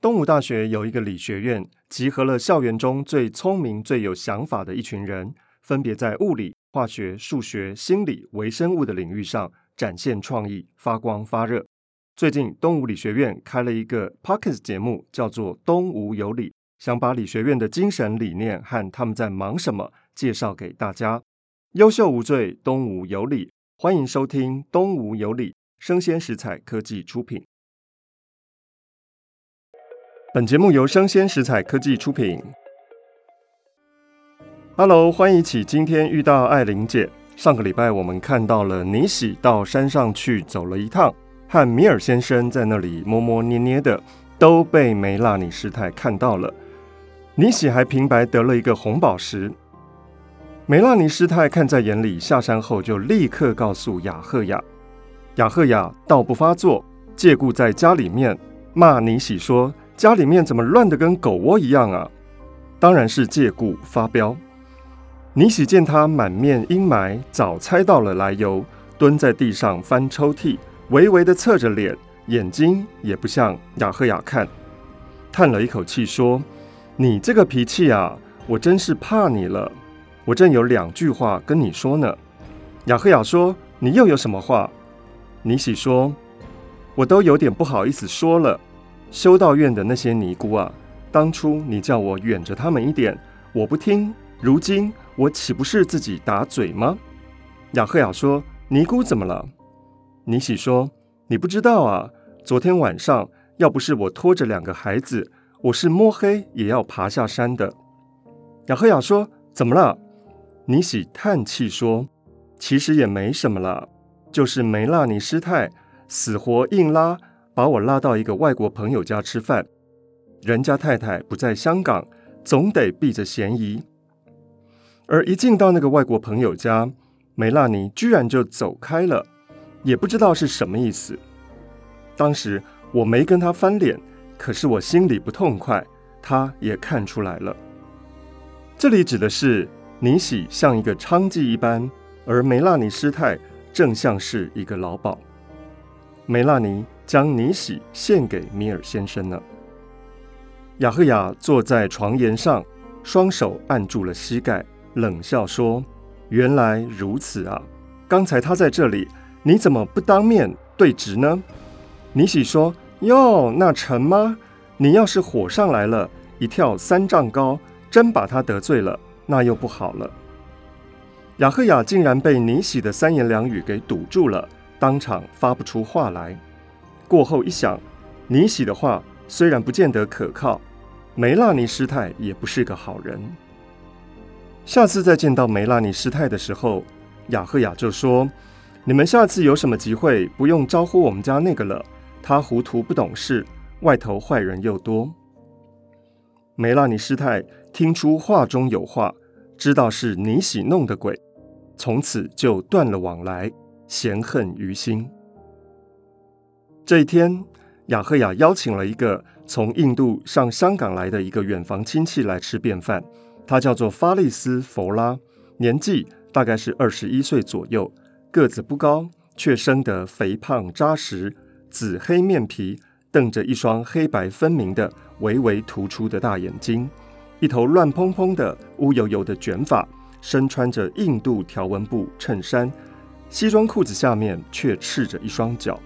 东吴大学有一个理学院，集合了校园中最聪明、最有想法的一群人，分别在物理、化学、数学、心理、微生物的领域上展现创意，发光发热。最近，东吴理学院开了一个 Podcast 节目，叫做《东吴有理》，想把理学院的精神理念和他们在忙什么介绍给大家。优秀无罪，东吴有理，欢迎收听《东吴有理》，生鲜食材科技出品。本节目由生鲜食材科技出品。Hello，欢迎起今天遇到爱玲姐。上个礼拜我们看到了尼喜到山上去走了一趟，和米尔先生在那里摸摸捏捏的，都被梅拉尼师太看到了。尼喜还平白得了一个红宝石。梅拉尼师太看在眼里，下山后就立刻告诉雅赫雅，雅赫雅道不发作，借故在家里面骂尼喜说。家里面怎么乱的跟狗窝一样啊？当然是借故发飙。尼喜见他满面阴霾，早猜到了来由，蹲在地上翻抽屉，微微的侧着脸，眼睛也不向雅赫雅看，叹了一口气说：“你这个脾气啊，我真是怕你了。我正有两句话跟你说呢。”雅赫雅说：“你又有什么话？”尼喜说：“我都有点不好意思说了。”修道院的那些尼姑啊，当初你叫我远着他们一点，我不听。如今我岂不是自己打嘴吗？雅赫雅说：“尼姑怎么了？”尼喜说：“你不知道啊，昨天晚上要不是我拖着两个孩子，我是摸黑也要爬下山的。”雅赫雅说：“怎么了？”尼喜叹气说：“其实也没什么了，就是梅拉尼师太死活硬拉。”把我拉到一个外国朋友家吃饭，人家太太不在香港，总得避着嫌疑。而一进到那个外国朋友家，梅拉尼居然就走开了，也不知道是什么意思。当时我没跟他翻脸，可是我心里不痛快，他也看出来了。这里指的是尼喜像一个娼妓一般，而梅拉尼师太正像是一个老鸨。梅拉尼。将尼喜献给米尔先生呢。雅赫雅坐在床沿上，双手按住了膝盖，冷笑说：“原来如此啊！刚才他在这里，你怎么不当面对质呢？”尼喜说：“哟，那成吗？你要是火上来了，一跳三丈高，真把他得罪了，那又不好了。”雅赫雅竟然被尼喜的三言两语给堵住了，当场发不出话来。过后一想，尼喜的话虽然不见得可靠，梅拉尼师太也不是个好人。下次再见到梅拉尼师太的时候，雅赫雅就说：“你们下次有什么集会，不用招呼我们家那个了，他糊涂不懂事，外头坏人又多。”梅拉尼师太听出话中有话，知道是尼喜弄的鬼，从此就断了往来，嫌恨于心。这一天，雅赫雅邀请了一个从印度上香港来的一个远房亲戚来吃便饭。他叫做法利斯·弗拉，年纪大概是二十一岁左右，个子不高，却生得肥胖扎实，紫黑面皮，瞪着一双黑白分明的、微微突出的大眼睛，一头乱蓬蓬的乌油油的卷发，身穿着印度条纹布衬衫，西装裤子下面却赤着一双脚。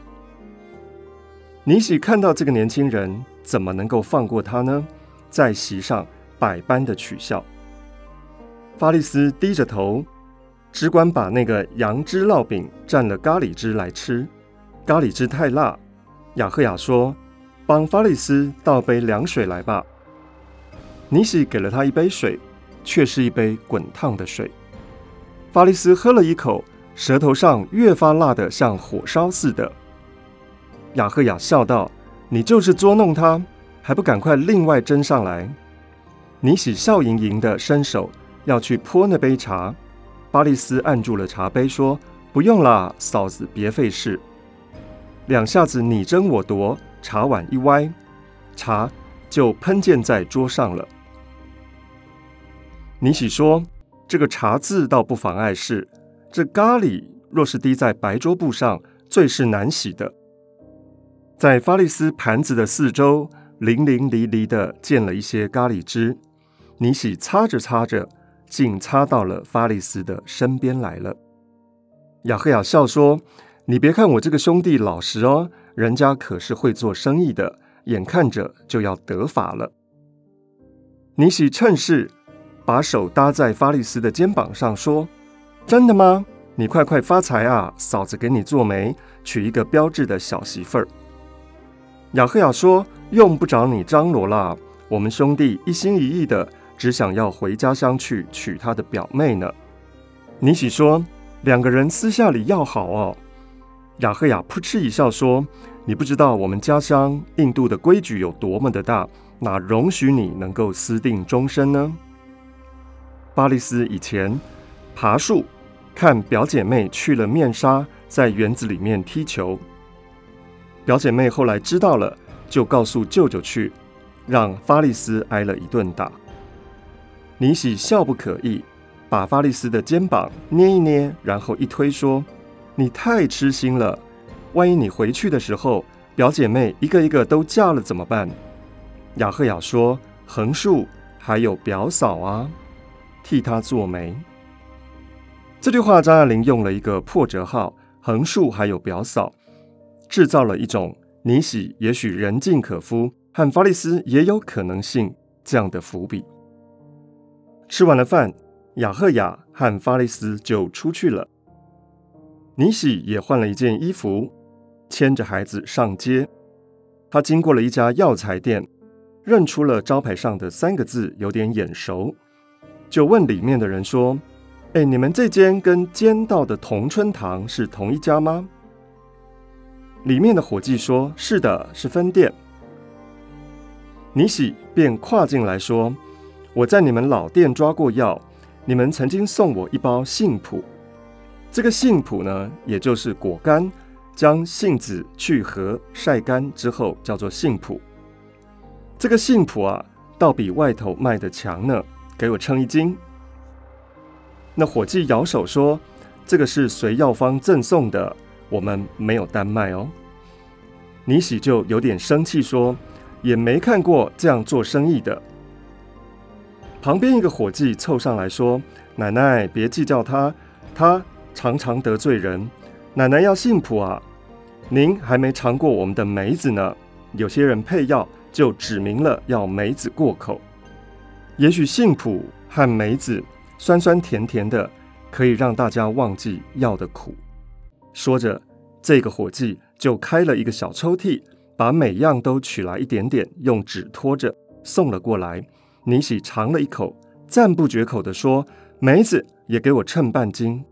尼喜看到这个年轻人，怎么能够放过他呢？在席上百般的取笑。法利斯低着头，只管把那个羊脂烙饼蘸了咖喱汁来吃。咖喱汁太辣，雅赫雅说：“帮法利斯倒杯凉水来吧。”尼喜给了他一杯水，却是一杯滚烫的水。法利斯喝了一口，舌头上越发辣得像火烧似的。雅赫雅笑道：“你就是捉弄他，还不赶快另外斟上来？”尼喜笑盈盈的伸手要去泼那杯茶，巴利斯按住了茶杯，说：“不用啦，嫂子，别费事。”两下子你争我夺，茶碗一歪，茶就喷溅在桌上了。尼喜说：“这个茶渍倒不妨碍事，这咖喱若是滴在白桌布上，最是难洗的。”在法利斯盘子的四周淋淋漓漓的溅了一些咖喱汁。尼喜擦着擦着，竟擦到了法利斯的身边来了。雅赫雅笑说：“你别看我这个兄弟老实哦，人家可是会做生意的，眼看着就要得法了。”尼喜趁势把手搭在法利斯的肩膀上说：“真的吗？你快快发财啊！嫂子给你做媒，娶一个标致的小媳妇儿。”雅赫雅说：“用不着你张罗啦，我们兄弟一心一意的。”只想要回家乡去娶他的表妹呢。尼喜说：“两个人私下里要好哦。”雅赫雅扑哧一笑说：“你不知道我们家乡印度的规矩有多么的大，哪容许你能够私定终身呢？”巴利斯以前爬树，看表姐妹去了面纱，在园子里面踢球。表姐妹后来知道了，就告诉舅舅去，让法利斯挨了一顿打。尼喜笑不可抑，把法利斯的肩膀捏一捏，然后一推，说：“你太痴心了，万一你回去的时候，表姐妹一个一个都嫁了怎么办？”雅赫雅说：“横竖还有表嫂啊，替他做媒。”这句话张爱玲用了一个破折号，“横竖还有表嫂”，制造了一种尼喜也许人尽可夫，和法利斯也有可能性这样的伏笔。吃完了饭，雅赫雅和法利斯就出去了。尼喜也换了一件衣服，牵着孩子上街。他经过了一家药材店，认出了招牌上的三个字，有点眼熟，就问里面的人说：“哎，你们这间跟间道的同春堂是同一家吗？”里面的伙计说：“是的，是分店。”尼喜便跨进来说。我在你们老店抓过药，你们曾经送我一包杏脯。这个杏脯呢，也就是果干，将杏子去核晒干之后叫做杏脯。这个杏脯啊，倒比外头卖的强呢，给我称一斤。那伙计摇手说：“这个是随药方赠送的，我们没有单卖哦。”尼喜就有点生气说：“也没看过这样做生意的。”旁边一个伙计凑上来说：“奶奶，别计较他，他常常得罪人。奶奶要杏脯啊，您还没尝过我们的梅子呢。有些人配药就指明了要梅子过口，也许杏脯和梅子酸酸甜甜的，可以让大家忘记药的苦。”说着，这个伙计就开了一个小抽屉，把每样都取来一点点，用纸托着送了过来。尼喜尝了一口，赞不绝口地说：“梅子也给我称半斤。”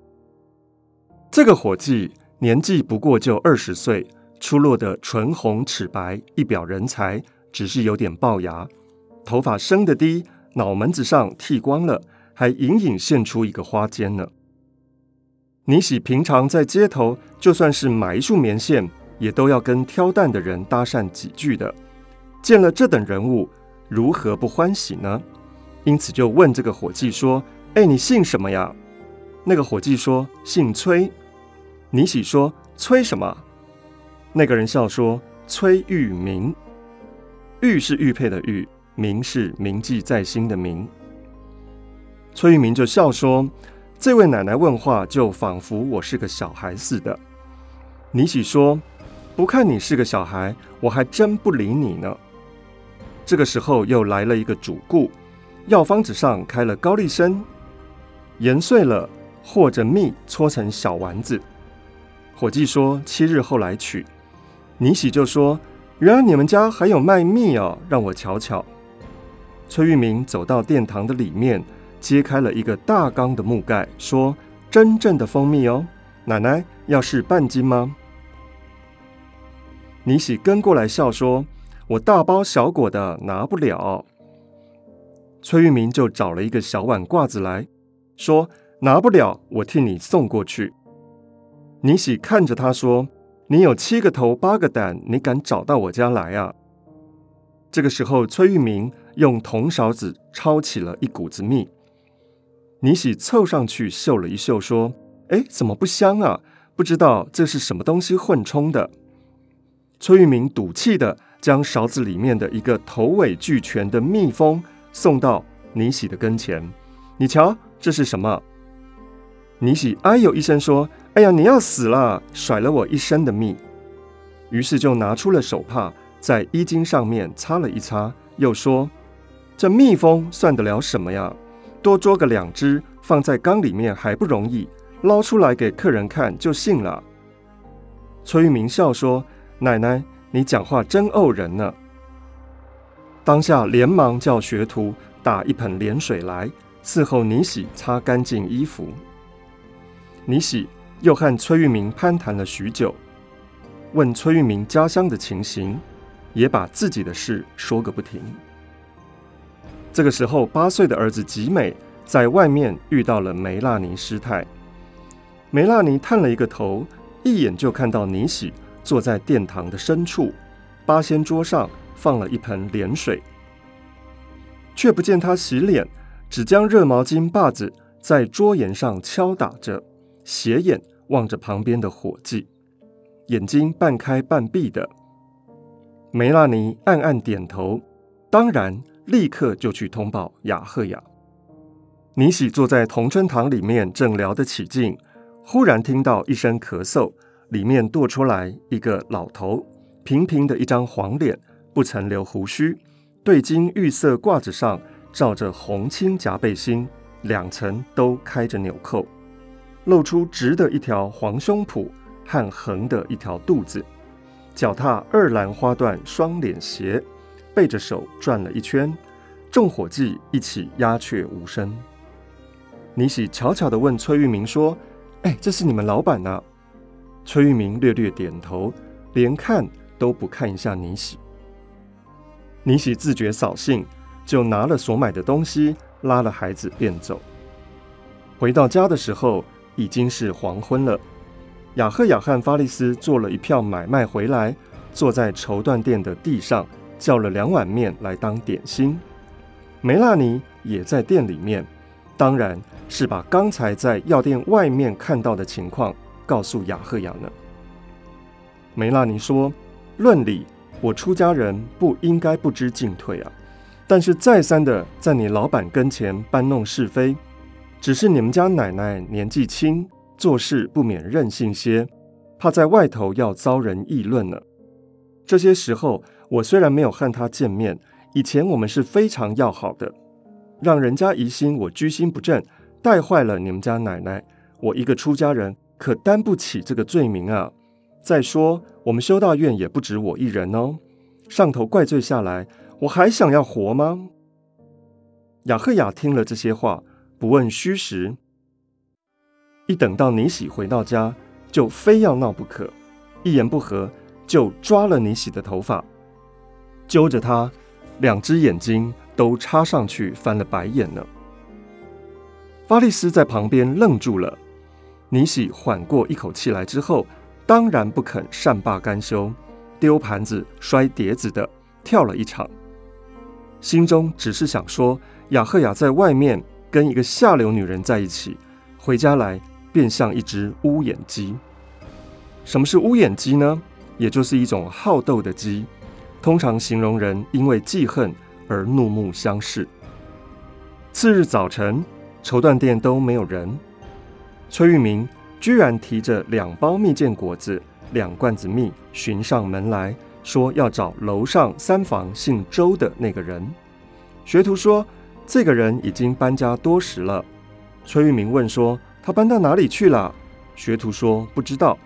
这个伙计年纪不过就二十岁，出落得唇红齿白，一表人才，只是有点龅牙，头发生得低，脑门子上剃光了，还隐隐现出一个花尖呢。尼喜平常在街头，就算是买一束棉线，也都要跟挑担的人搭讪几句的。见了这等人物，如何不欢喜呢？因此就问这个伙计说：“哎，你姓什么呀？”那个伙计说：“姓崔。”尼喜说：“崔什么？”那个人笑说：“崔玉明。玉是玉佩的玉，明是铭记在心的明。”崔玉明就笑说：“这位奶奶问话，就仿佛我是个小孩似的。”尼喜说：“不看你是个小孩，我还真不理你呢。”这个时候又来了一个主顾，药方纸上开了高丽参，研碎了和着蜜搓成小丸子。伙计说七日后来取，尼喜就说原来你们家还有卖蜜哦，让我瞧瞧。崔玉明走到殿堂的里面，揭开了一个大缸的木盖，说真正的蜂蜜哦，奶奶要是半斤吗？尼喜跟过来笑说。我大包小裹的拿不了，崔玉明就找了一个小碗挂子来说：“拿不了，我替你送过去。”尼喜看着他说：“你有七个头八个胆，你敢找到我家来啊？”这个时候，崔玉明用铜勺子抄起了一股子蜜，尼喜凑上去嗅了一嗅，说：“哎，怎么不香啊？不知道这是什么东西混充的。”崔玉明赌气的。将勺子里面的一个头尾俱全的蜜蜂送到尼喜的跟前。你瞧，这是什么？尼喜哎呦一声说：“哎呀，你要死了，甩了我一身的蜜。”于是就拿出了手帕，在衣襟上面擦了一擦，又说：“这蜜蜂算得了什么呀？多捉个两只，放在缸里面还不容易，捞出来给客人看就信了。”崔玉明笑说：“奶奶，你讲话真怄人呢。”当下连忙叫学徒打一盆莲水来，伺候尼喜擦干净衣服。尼喜又和崔玉明攀谈了许久，问崔玉明家乡的情形，也把自己的事说个不停。这个时候，八岁的儿子吉美在外面遇到了梅拉尼师太。梅拉尼探了一个头。一眼就看到尼喜坐在殿堂的深处，八仙桌上放了一盆莲水，却不见他洗脸，只将热毛巾把子在桌沿上敲打着，斜眼望着旁边的伙计，眼睛半开半闭的。梅拉尼暗暗点头，当然立刻就去通报雅赫雅。尼喜坐在同春堂里面，正聊得起劲。忽然听到一声咳嗽，里面踱出来一个老头，平平的一张黄脸，不曾留胡须，对襟玉色褂子上罩着红青夹背心，两层都开着纽扣，露出直的一条黄胸脯和横的一条肚子，脚踏二兰花缎双脸鞋，背着手转了一圈，众伙计一起鸦雀无声。尼喜悄悄地问崔玉明说。哎，这是你们老板呢、崔玉明略略点头，连看都不看一下尼喜。尼喜自觉扫兴，就拿了所买的东西，拉了孩子便走。回到家的时候，已经是黄昏了。雅赫雅和法利斯做了一票买卖回来，坐在绸缎店的地上，叫了两碗面来当点心。梅纳尼也在店里面，当然。是把刚才在药店外面看到的情况告诉雅赫雅了？梅纳尼说：“论理，我出家人不应该不知进退啊。但是再三的在你老板跟前搬弄是非，只是你们家奶奶年纪轻，做事不免任性些，怕在外头要遭人议论呢。这些时候，我虽然没有和他见面，以前我们是非常要好的，让人家疑心我居心不正。”带坏了你们家奶奶，我一个出家人可担不起这个罪名啊！再说我们修道院也不止我一人哦，上头怪罪下来，我还想要活吗？雅赫雅听了这些话，不问虚实。一等到尼喜回到家，就非要闹不可，一言不合就抓了尼喜的头发，揪着他，两只眼睛都插上去翻了白眼呢。巴利斯在旁边愣住了，尼喜缓过一口气来之后，当然不肯善罢甘休，丢盘子、摔碟子的跳了一场，心中只是想说：雅赫雅在外面跟一个下流女人在一起，回家来便像一只乌眼鸡。什么是乌眼鸡呢？也就是一种好斗的鸡，通常形容人因为记恨而怒目相视。次日早晨。绸缎店都没有人，崔玉明居然提着两包蜜饯果子、两罐子蜜寻上门来，说要找楼上三房姓周的那个人。学徒说这个人已经搬家多时了。崔玉明问说他搬到哪里去了？学徒说不知道，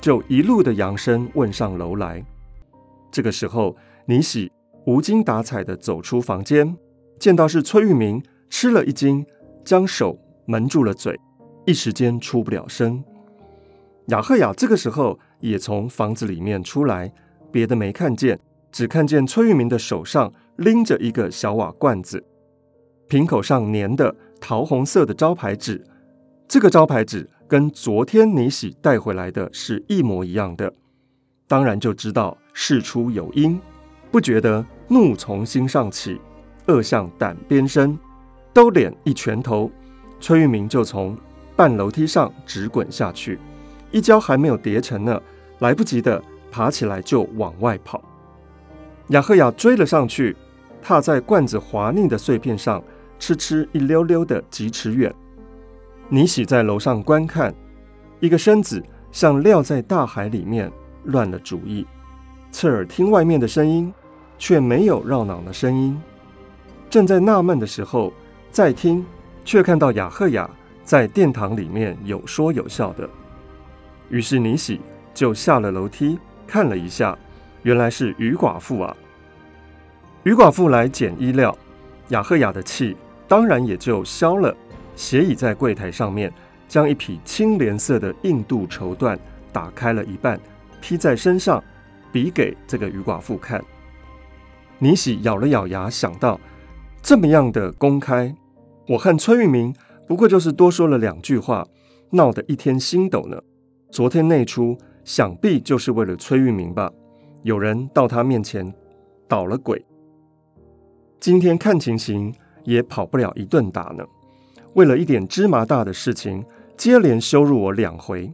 就一路的扬声问上楼来。这个时候，尼喜无精打采地走出房间，见到是崔玉明，吃了一惊。将手蒙住了嘴，一时间出不了声。雅赫雅这个时候也从房子里面出来，别的没看见，只看见崔玉明的手上拎着一个小瓦罐子，瓶口上粘的桃红色的招牌纸。这个招牌纸跟昨天尼喜带回来的是一模一样的，当然就知道事出有因，不觉得怒从心上起，恶向胆边生。兜脸一拳头，崔玉明就从半楼梯上直滚下去，一跤还没有跌成呢，来不及的爬起来就往外跑。雅赫雅追了上去，踏在罐子滑腻的碎片上，哧哧一溜溜的几尺远。尼喜在楼上观看，一个身子像撂在大海里面，乱了主意。侧耳听外面的声音，却没有绕脑的声音。正在纳闷的时候，再听，却看到雅赫雅在殿堂里面有说有笑的。于是尼喜就下了楼梯，看了一下，原来是于寡妇啊。于寡妇来捡衣料，雅赫雅的气当然也就消了。斜倚在柜台上面，将一匹青莲色的印度绸缎打开了一半，披在身上，比给这个余寡妇看。倪喜咬了咬牙，想到这么样的公开，我和崔玉明不过就是多说了两句话，闹得一天星斗呢。昨天那出，想必就是为了崔玉明吧？有人到他面前捣了鬼。今天看情形，也跑不了一顿打呢。为了一点芝麻大的事情，接连羞辱我两回。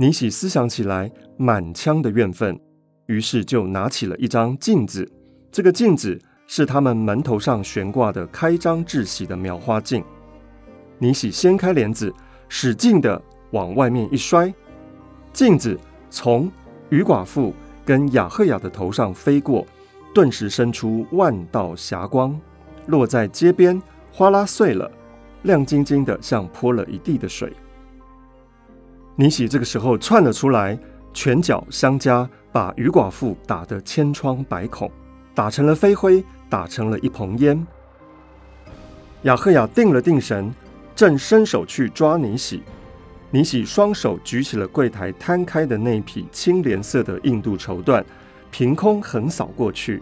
尼喜思想起来，满腔的怨愤，于是就拿起了一张镜子。这个镜子是他们门头上悬挂的开张致喜的描花镜。尼喜掀开帘子，使劲的往外面一摔，镜子从余寡妇跟雅赫雅的头上飞过，顿时生出万道霞光，落在街边，哗啦碎了。亮晶晶的，像泼了一地的水。尼喜这个时候窜了出来，拳脚相加，把余寡妇打得千疮百孔，打成了飞灰，打成了一蓬烟。雅赫雅定了定神，正伸手去抓尼喜，尼喜双手举起了柜台摊开的那匹青莲色的印度绸缎，凭空横扫过去，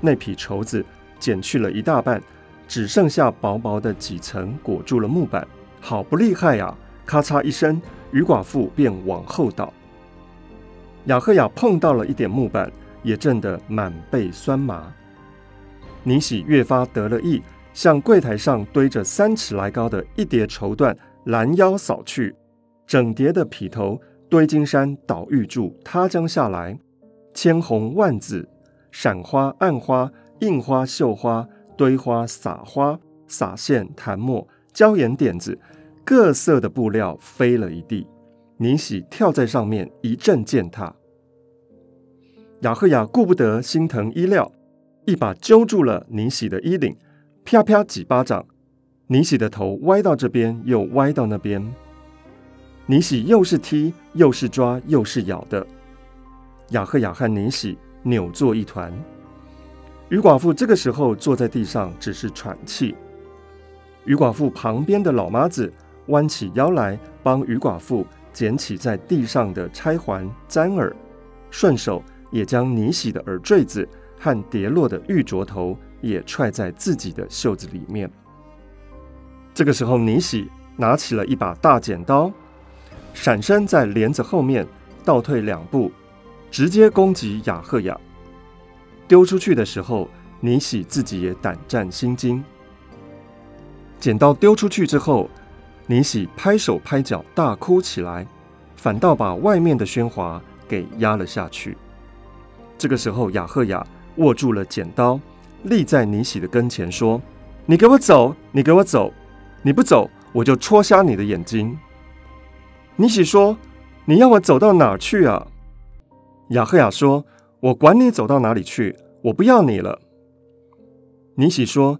那匹绸子剪去了一大半。只剩下薄薄的几层裹住了木板，好不厉害呀！咔嚓一声，余寡妇便往后倒。亚贺雅碰到了一点木板，也震得满背酸麻。尼喜越发得了意，向柜台上堆着三尺来高的一叠绸缎拦腰扫去，整叠的匹头堆金山倒玉柱塌将下来，千红万紫，闪花暗花，映花绣花。堆花撒花撒线弹墨椒盐点子，各色的布料飞了一地。尼喜跳在上面一阵践踏。雅赫雅顾不得心疼衣料，一把揪住了尼喜的衣领，啪啪几巴掌。尼喜的头歪到这边，又歪到那边。尼喜又是踢，又是抓，又是咬的。雅赫雅和尼喜扭作一团。余寡妇这个时候坐在地上，只是喘气。余寡妇旁边的老妈子弯起腰来，帮余寡妇捡起在地上的钗环、簪耳，顺手也将尼喜的耳坠子和跌落的玉镯头也揣在自己的袖子里面。这个时候，尼喜拿起了一把大剪刀，闪身在帘子后面倒退两步，直接攻击雅赫雅。丢出去的时候，尼喜自己也胆战心惊。剪刀丢出去之后，尼喜拍手拍脚大哭起来，反倒把外面的喧哗给压了下去。这个时候，雅赫雅握住了剪刀，立在尼喜的跟前说：“你给我走，你给我走，你不走，我就戳瞎你的眼睛。”尼喜说：“你要我走到哪儿去啊？”雅赫雅说。我管你走到哪里去，我不要你了。尼喜说：“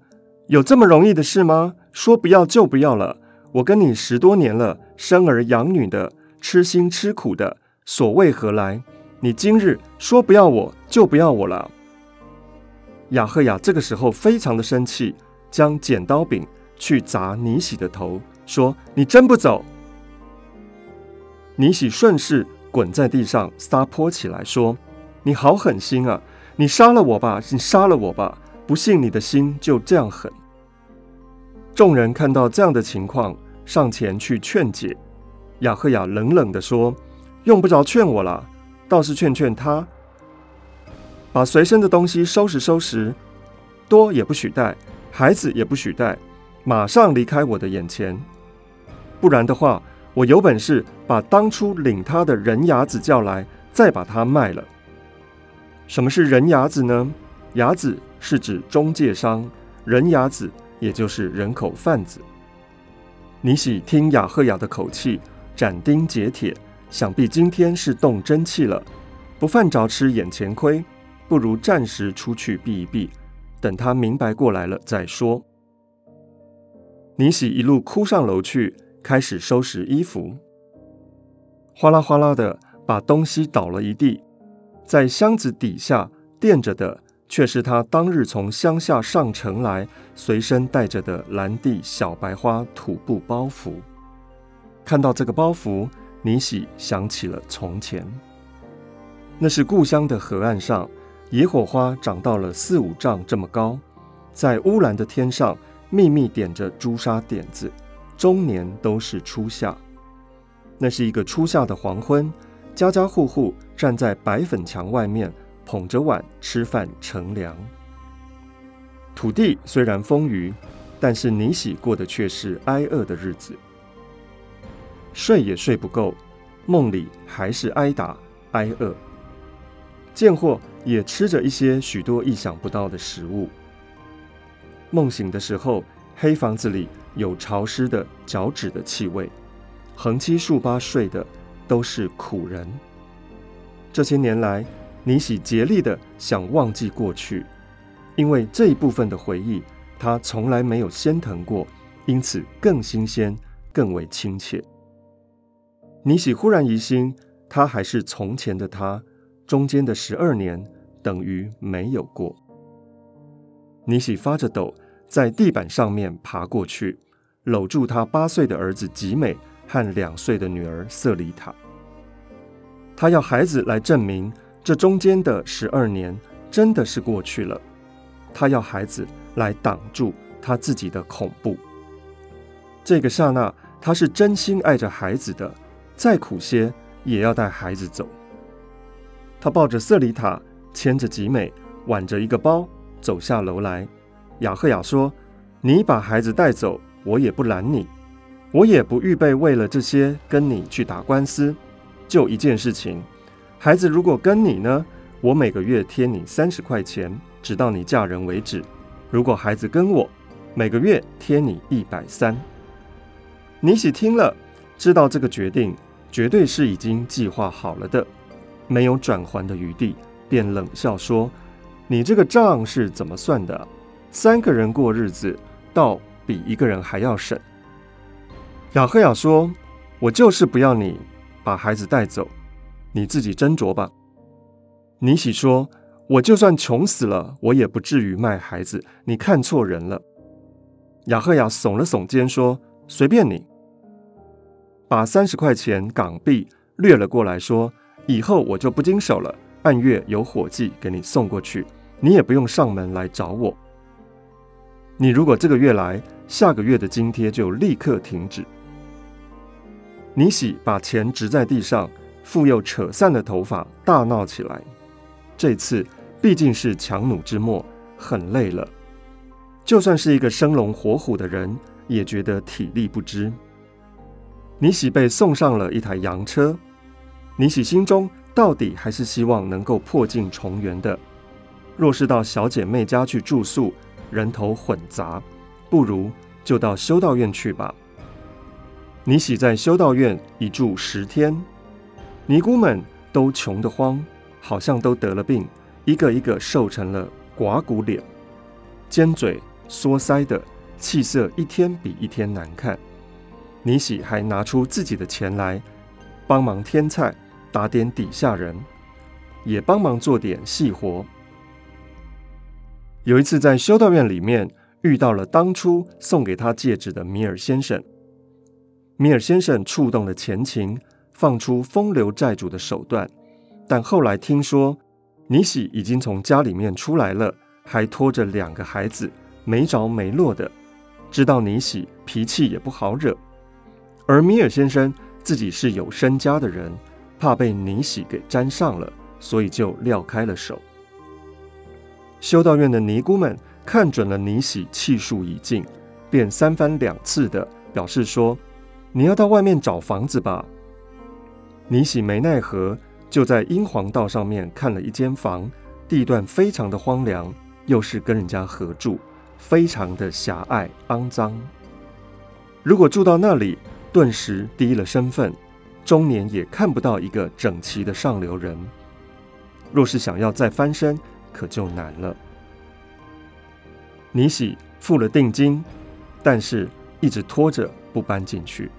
有这么容易的事吗？说不要就不要了。我跟你十多年了，生儿养女的，吃辛吃苦的，所为何来？你今日说不要我就不要我了。”雅赫雅这个时候非常的生气，将剪刀柄去砸尼喜的头，说：“你真不走？”尼喜顺势滚在地上撒泼起来，说。你好狠心啊！你杀了我吧！你杀了我吧！不信你的心就这样狠。众人看到这样的情况，上前去劝解。雅赫雅冷冷地说：“用不着劝我了，倒是劝劝他，把随身的东西收拾收拾，多也不许带，孩子也不许带，马上离开我的眼前。不然的话，我有本事把当初领他的人牙子叫来，再把他卖了。”什么是人牙子呢？牙子是指中介商，人牙子也就是人口贩子。尼喜听雅赫雅的口气，斩钉截铁，想必今天是动真气了。不犯着吃眼前亏，不如暂时出去避一避，等他明白过来了再说。尼喜一路哭上楼去，开始收拾衣服，哗啦哗啦的把东西倒了一地，在箱子底下垫着的，却是他当日从乡下上城来随身带着的蓝地小白花土布包袱。看到这个包袱，尼喜想起了从前，那是故乡的河岸上，野火花长到了四五丈这么高，在乌蓝的天上。密密点着朱砂点子，终年都是初夏。那是一个初夏的黄昏，家家户户站在白粉墙外面，捧着碗吃饭乘凉。土地虽然丰腴，但是尼喜过的却是挨饿的日子，睡也睡不够，梦里还是挨打挨饿。贱货也吃着一些许多意想不到的食物。梦醒的时候，黑房子里有潮湿的脚趾的气味，横七竖八睡的都是苦人。这些年来，尼喜竭力的想忘记过去，因为这一部分的回忆他从来没有先疼过，因此更新鲜，更为亲切。尼喜忽然疑心，他还是从前的他，中间的十二年等于没有过。尼喜发着抖。在地板上面爬过去，搂住他八岁的儿子吉美和两岁的女儿瑟里塔。他要孩子来证明，这中间的十二年真的是过去了。他要孩子来挡住他自己的恐怖。这个刹那，他是真心爱着孩子的，再苦些也要带孩子走。他抱着瑟里塔，牵着吉美，挽着一个包，走下楼来。雅赫雅说：“你把孩子带走，我也不拦你，我也不预备为了这些跟你去打官司。就一件事情，孩子如果跟你呢，我每个月贴你三十块钱，直到你嫁人为止。如果孩子跟我，每个月贴你一百三。”尼喜听了，知道这个决定绝对是已经计划好了的，没有转还的余地，便冷笑说：“你这个账是怎么算的？”三个人过日子，倒比一个人还要省。雅赫雅说：“我就是不要你把孩子带走，你自己斟酌吧。”尼喜说：“我就算穷死了，我也不至于卖孩子。你看错人了。”雅赫雅耸了耸肩说：“随便你，把三十块钱港币掠了过来，说以后我就不经手了，按月有伙计给你送过去，你也不用上门来找我。”你如果这个月来，下个月的津贴就立刻停止。尼喜把钱掷在地上，复又扯散了头发，大闹起来。这次毕竟是强弩之末，很累了。就算是一个生龙活虎的人，也觉得体力不支。尼喜被送上了一台洋车。尼喜心中到底还是希望能够破镜重圆的。若是到小姐妹家去住宿，人头混杂，不如就到修道院去吧。尼喜在修道院一住十天，尼姑们都穷得慌，好像都得了病，一个一个瘦成了寡骨脸，尖嘴缩腮的，气色一天比一天难看。尼喜还拿出自己的钱来，帮忙添菜，打点底下人，也帮忙做点细活。有一次在修道院里面遇到了当初送给他戒指的米尔先生，米尔先生触动了前情，放出风流债主的手段，但后来听说尼喜已经从家里面出来了，还拖着两个孩子，没着没落的，知道尼喜脾气也不好惹，而米尔先生自己是有身家的人，怕被尼喜给沾上了，所以就撂开了手。修道院的尼姑们看准了尼喜气数已尽，便三番两次的表示说：“你要到外面找房子吧。”尼喜没奈何，就在英皇道上面看了一间房，地段非常的荒凉，又是跟人家合住，非常的狭隘肮脏。如果住到那里，顿时低了身份，中年也看不到一个整齐的上流人。若是想要再翻身，可就难了。尼喜付了定金，但是一直拖着不搬进去。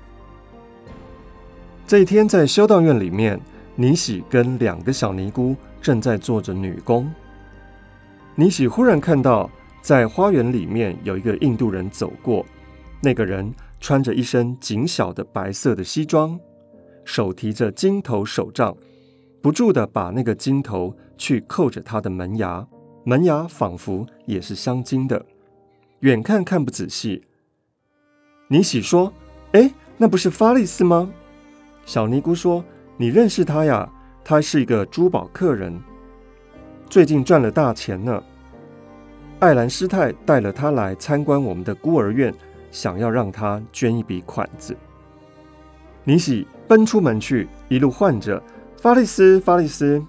这一天在修道院里面，尼喜跟两个小尼姑正在做着女工。尼喜忽然看到，在花园里面有一个印度人走过，那个人。穿着一身紧小的白色的西装，手提着金头手杖，不住的把那个金头去扣着他的门牙，门牙仿佛也是镶金的。远看看不仔细。尼喜说：“哎，那不是法利斯吗？”小尼姑说：“你认识他呀？他是一个珠宝客人，最近赚了大钱呢。艾兰师太带了他来参观我们的孤儿院。”想要让他捐一笔款子，尼喜奔出门去，一路唤着法利斯，法利斯，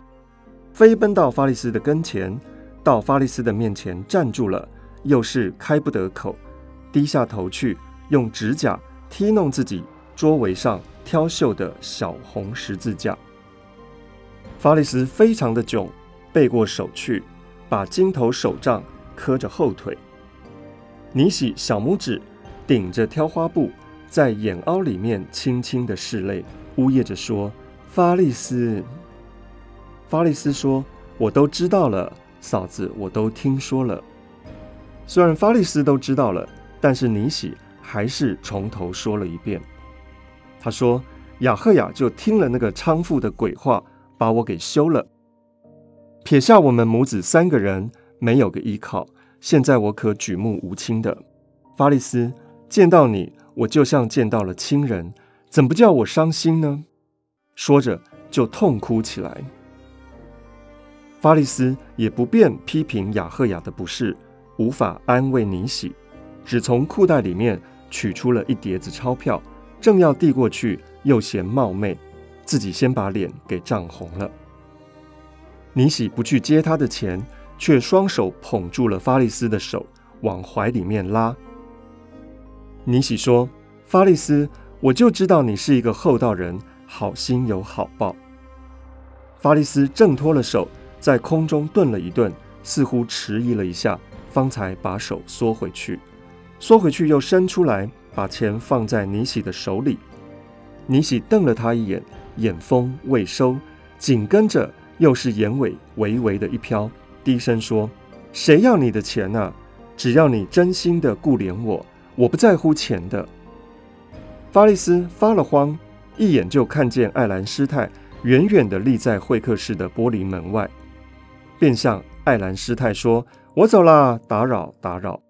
飞奔到法利斯的跟前，到法利斯的面前站住了，又是开不得口，低下头去，用指甲踢弄自己桌围上挑绣的小红十字架。法利斯非常的窘，背过手去，把金头手杖磕着后腿，尼喜小拇指。顶着挑花布，在眼凹里面轻轻的拭泪，呜咽着说：“法利斯。”法利斯说：“我都知道了，嫂子，我都听说了。”虽然法利斯都知道了，但是尼喜还是从头说了一遍。他说：“雅赫雅就听了那个娼妇的鬼话，把我给休了，撇下我们母子三个人，没有个依靠。现在我可举目无亲的，法利斯。”见到你，我就像见到了亲人，怎不叫我伤心呢？说着就痛哭起来。法利斯也不便批评雅赫雅的不是，无法安慰尼喜，只从裤袋里面取出了一叠子钞票，正要递过去，又嫌冒昧，自己先把脸给涨红了。尼喜不去接他的钱，却双手捧住了法利斯的手，往怀里面拉。尼喜说：“法利斯，我就知道你是一个厚道人，好心有好报。”法利斯挣脱了手，在空中顿了一顿，似乎迟疑了一下，方才把手缩回去，缩回去又伸出来，把钱放在尼喜的手里。尼喜瞪了他一眼，眼风未收，紧跟着又是眼尾微微的一飘，低声说：“谁要你的钱呢？只要你真心的顾怜我。”我不在乎钱的。法利斯发了慌，一眼就看见艾兰师太远远地立在会客室的玻璃门外，便向艾兰师太说：“我走啦，打扰打扰。”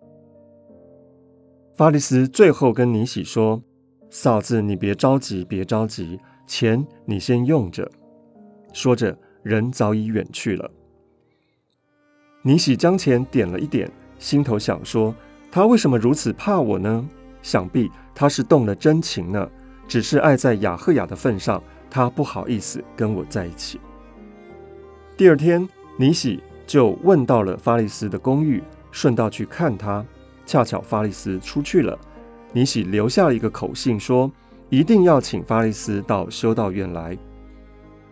法利斯最后跟尼喜说：“嫂子，你别着急，别着急，钱你先用着。”说着，人早已远去了。尼喜将钱点了一点，心头想说。他为什么如此怕我呢？想必他是动了真情呢，只是爱在雅赫雅的份上，他不好意思跟我在一起。第二天，尼喜就问到了法利斯的公寓，顺道去看他。恰巧法利斯出去了，尼喜留下了一个口信，说一定要请法利斯到修道院来。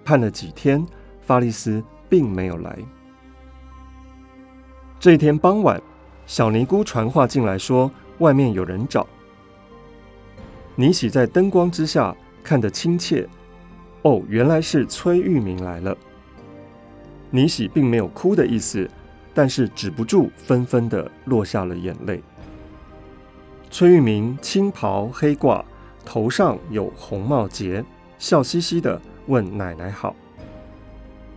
盼了几天，法利斯并没有来。这一天傍晚。小尼姑传话进来，说外面有人找。尼喜在灯光之下看得亲切，哦，原来是崔玉明来了。尼喜并没有哭的意思，但是止不住纷纷的落下了眼泪。崔玉明青袍黑褂，头上有红帽结，笑嘻嘻的问奶奶好。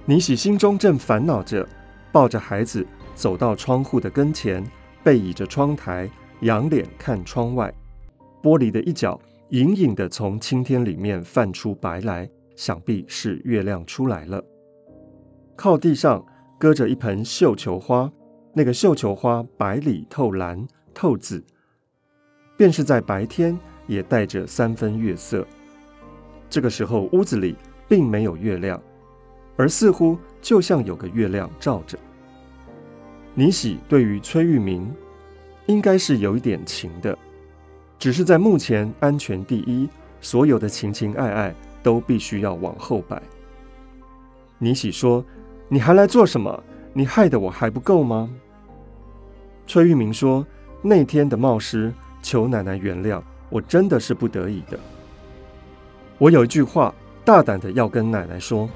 倪喜心中正烦恼着，抱着孩子走到窗户的跟前。背倚着窗台，仰脸看窗外，玻璃的一角隐隐的从青天里面泛出白来，想必是月亮出来了。靠地上搁着一盆绣球花，那个绣球花白里透蓝透紫，便是在白天也带着三分月色。这个时候屋子里并没有月亮，而似乎就像有个月亮照着。尼喜对于崔玉明应该是有一点情的，只是在目前安全第一，所有的情情爱爱都必须要往后摆。尼喜说：“你还来做什么？你害得我还不够吗？”崔玉明说：“那天的冒失，求奶奶原谅，我真的是不得已的。我有一句话，大胆的要跟奶奶说。”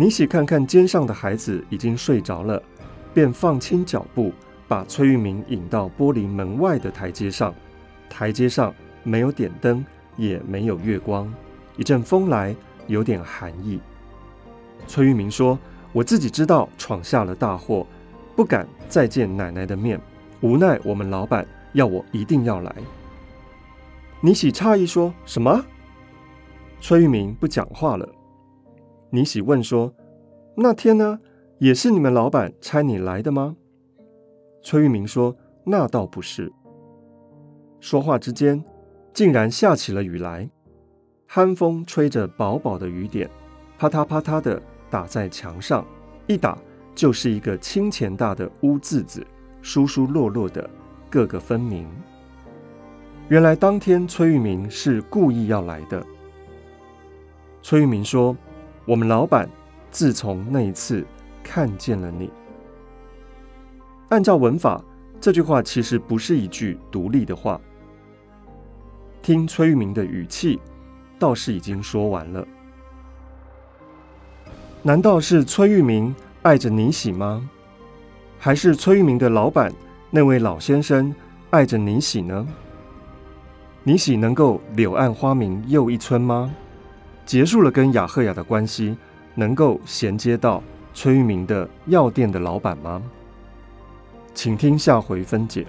你喜看看肩上的孩子已经睡着了，便放轻脚步，把崔玉明引到玻璃门外的台阶上。台阶上没有点灯，也没有月光。一阵风来，有点寒意。崔玉明说：“我自己知道闯下了大祸，不敢再见奶奶的面。无奈我们老板要我一定要来。”尼喜诧异说：“什么？”崔玉明不讲话了。尼喜问说：“那天呢？也是你们老板差你来的吗？”崔玉明说：“那倒不是。”说话之间，竟然下起了雨来，寒风吹着薄薄的雨点，啪嗒啪嗒的打在墙上，一打就是一个清钱大的“污”字子，疏疏落落的，个个分明。原来当天崔玉明是故意要来的。崔玉明说。我们老板自从那一次看见了你，按照文法，这句话其实不是一句独立的话。听崔玉明的语气，倒是已经说完了。难道是崔玉明爱着尼喜吗？还是崔玉明的老板那位老先生爱着尼喜呢？尼喜能够柳暗花明又一村吗？结束了跟雅赫雅的关系，能够衔接到崔玉明的药店的老板吗？请听下回分解。